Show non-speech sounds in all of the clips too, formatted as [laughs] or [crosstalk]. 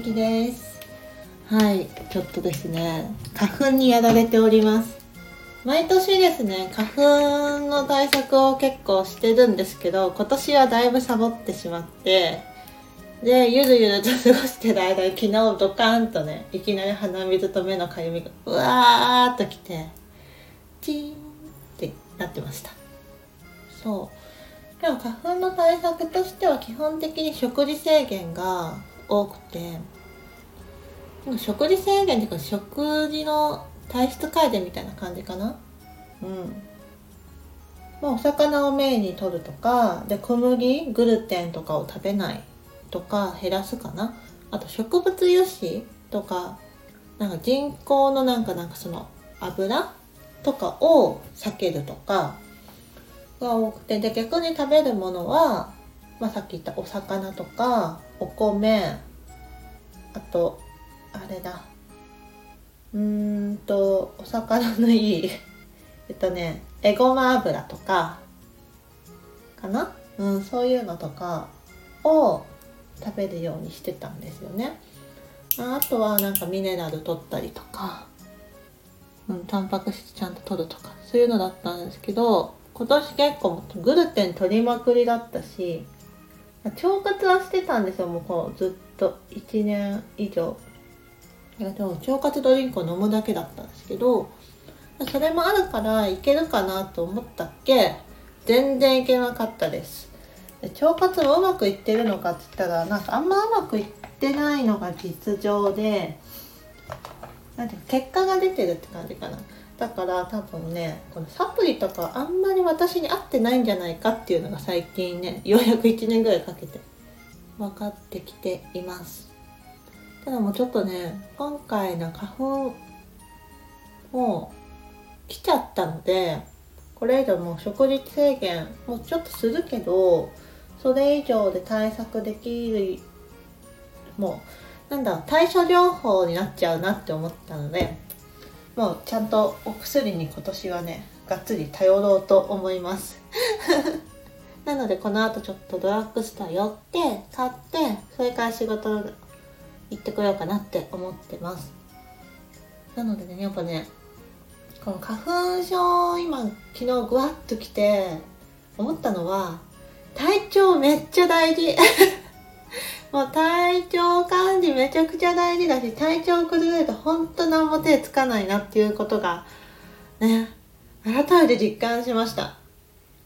きです。はいちょっとですね花粉にやられております。毎年ですね花粉の対策を結構してるんですけど今年はだいぶサボってしまってでゆるゆると過ごしてる間に昨日ドカーンとねいきなり鼻水と目のかゆみがうわーっときてチーンってなってました。そう。でも花粉の対策としては基本的に食事制限が多くて食事制限っていうか食事の体質改善みたいな感じかな？うん。まあお魚をメインに取るとかで小麦グルテンとかを食べないとか減らすかな？あと植物油脂とかなんか人工のなんかなんかその油とかを避けるとかが多くて。で逆に食べるものは、まあ、さっき言ったお魚とかお米あとあれだ。うーんとお魚のいい [laughs] えっとねえごま油とかかな？うんそういうのとかを食べるようにしてたんですよね。あとはなんかミネラル取ったりとかうん、タンパク質ちゃんと取るとかそういうのだったんですけど今年結構グルテン取りまくりだったし腸活はしてたんですよもうこうずっと。1年以上。でも腸活ドリンクを飲むだけだったんですけどそれもあるからいけるかなと思ったっけ全然いけなかったです。腸活もうまくいってるのかって言ったらなんかあんまうまくいってないのが実情でなんて結果が出てるって感じかな。だから多分ねこのサプリとかあんまり私に合ってないんじゃないかっていうのが最近ねようやく1年ぐらいかけて分かってきています。ただもうちょっとね今回の花粉も来ちゃったのでこれ以上もう食事制限もうちょっとするけどそれ以上で対策できるもうなんだ対処療法になっちゃうなって思ったのでもうちゃんとお薬に今年はねがっつり頼ろうと思います。[laughs] なのでこの後ちょっとドラッグストア寄って買ってそれから仕事行ってこようかなって思ってますなのでねやっぱねこの花粉症今昨日ぐわっと来て思ったのは体調めっちゃ大事 [laughs] もう体調管理めちゃくちゃ大事だし、体調崩れると本当何も手つかないなっていうことが、ね、改めて実感しました。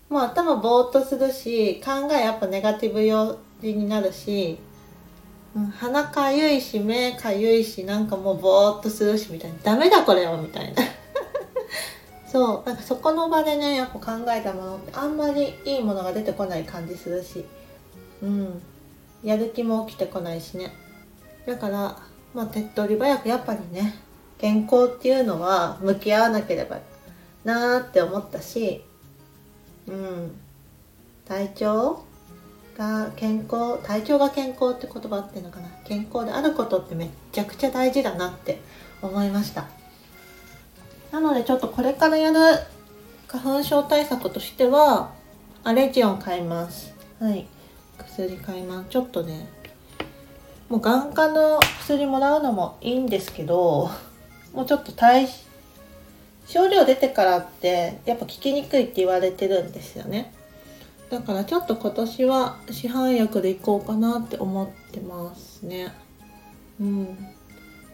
もう頭ぼーっとするし、考えやっぱネガティブ用事になるし、うん、鼻かゆいし、目かゆいし、なんかもうぼーっとするし、みたいな。ダメだこれは、みたいな。[laughs] そう、なんかそこの場でね、やっぱ考えたものってあんまりいいものが出てこない感じするし、うん。やる気も起きてこないしねだからまあ手っ取り早くやっぱりね健康っていうのは向き合わなければなーって思ったしうん体調が健康体調が健康って言葉っていうのかな？健康であることってめっちゃくちゃ大事だなって思いました。なのでちょっとこれからやる花粉症対策としてはアレジオン買います。はい。薬買います。ちょっとねもう眼科の薬もらうのもいいんですけどもうちょっと対症状出てからってやっぱ効きにくいって言われてるんですよね。だからちょっと今年は市販薬でいこうかなって思ってますね。うん。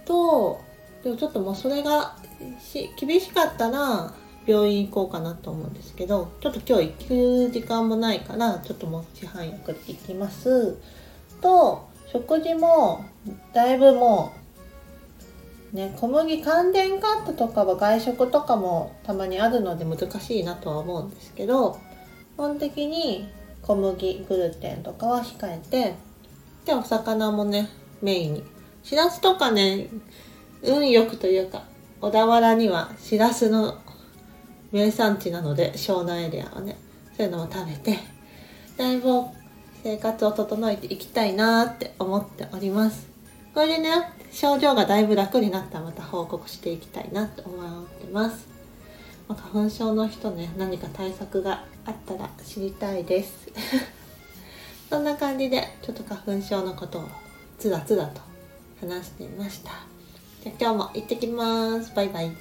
とでもちょっともうそれがし厳しかったら病院行こうかなと思うんですけどちょっと今日行く時間もないからちょっともう市販薬で行きます。と食事もだいぶもうね小麦寒天カットとかは外食とかもたまにあるので難しいなとは思うんですけど本的に小麦グルテンとかは控えてでお魚もねメインに。しらすとかね運よくというか小田原にはしらすの名産地なので湘南エリアはねそういうのを食べてだいぶ生活を整えていきたいなって思っております。これでね症状がだいぶ楽になったらまた報告していきたいなと思ってます、まあ、花粉症の人ね何か対策があったら知りたいです。[laughs] そんな感じでちょっと花粉症のことをつらつらと話してみました。じゃ今日も行ってきます。バイバイ。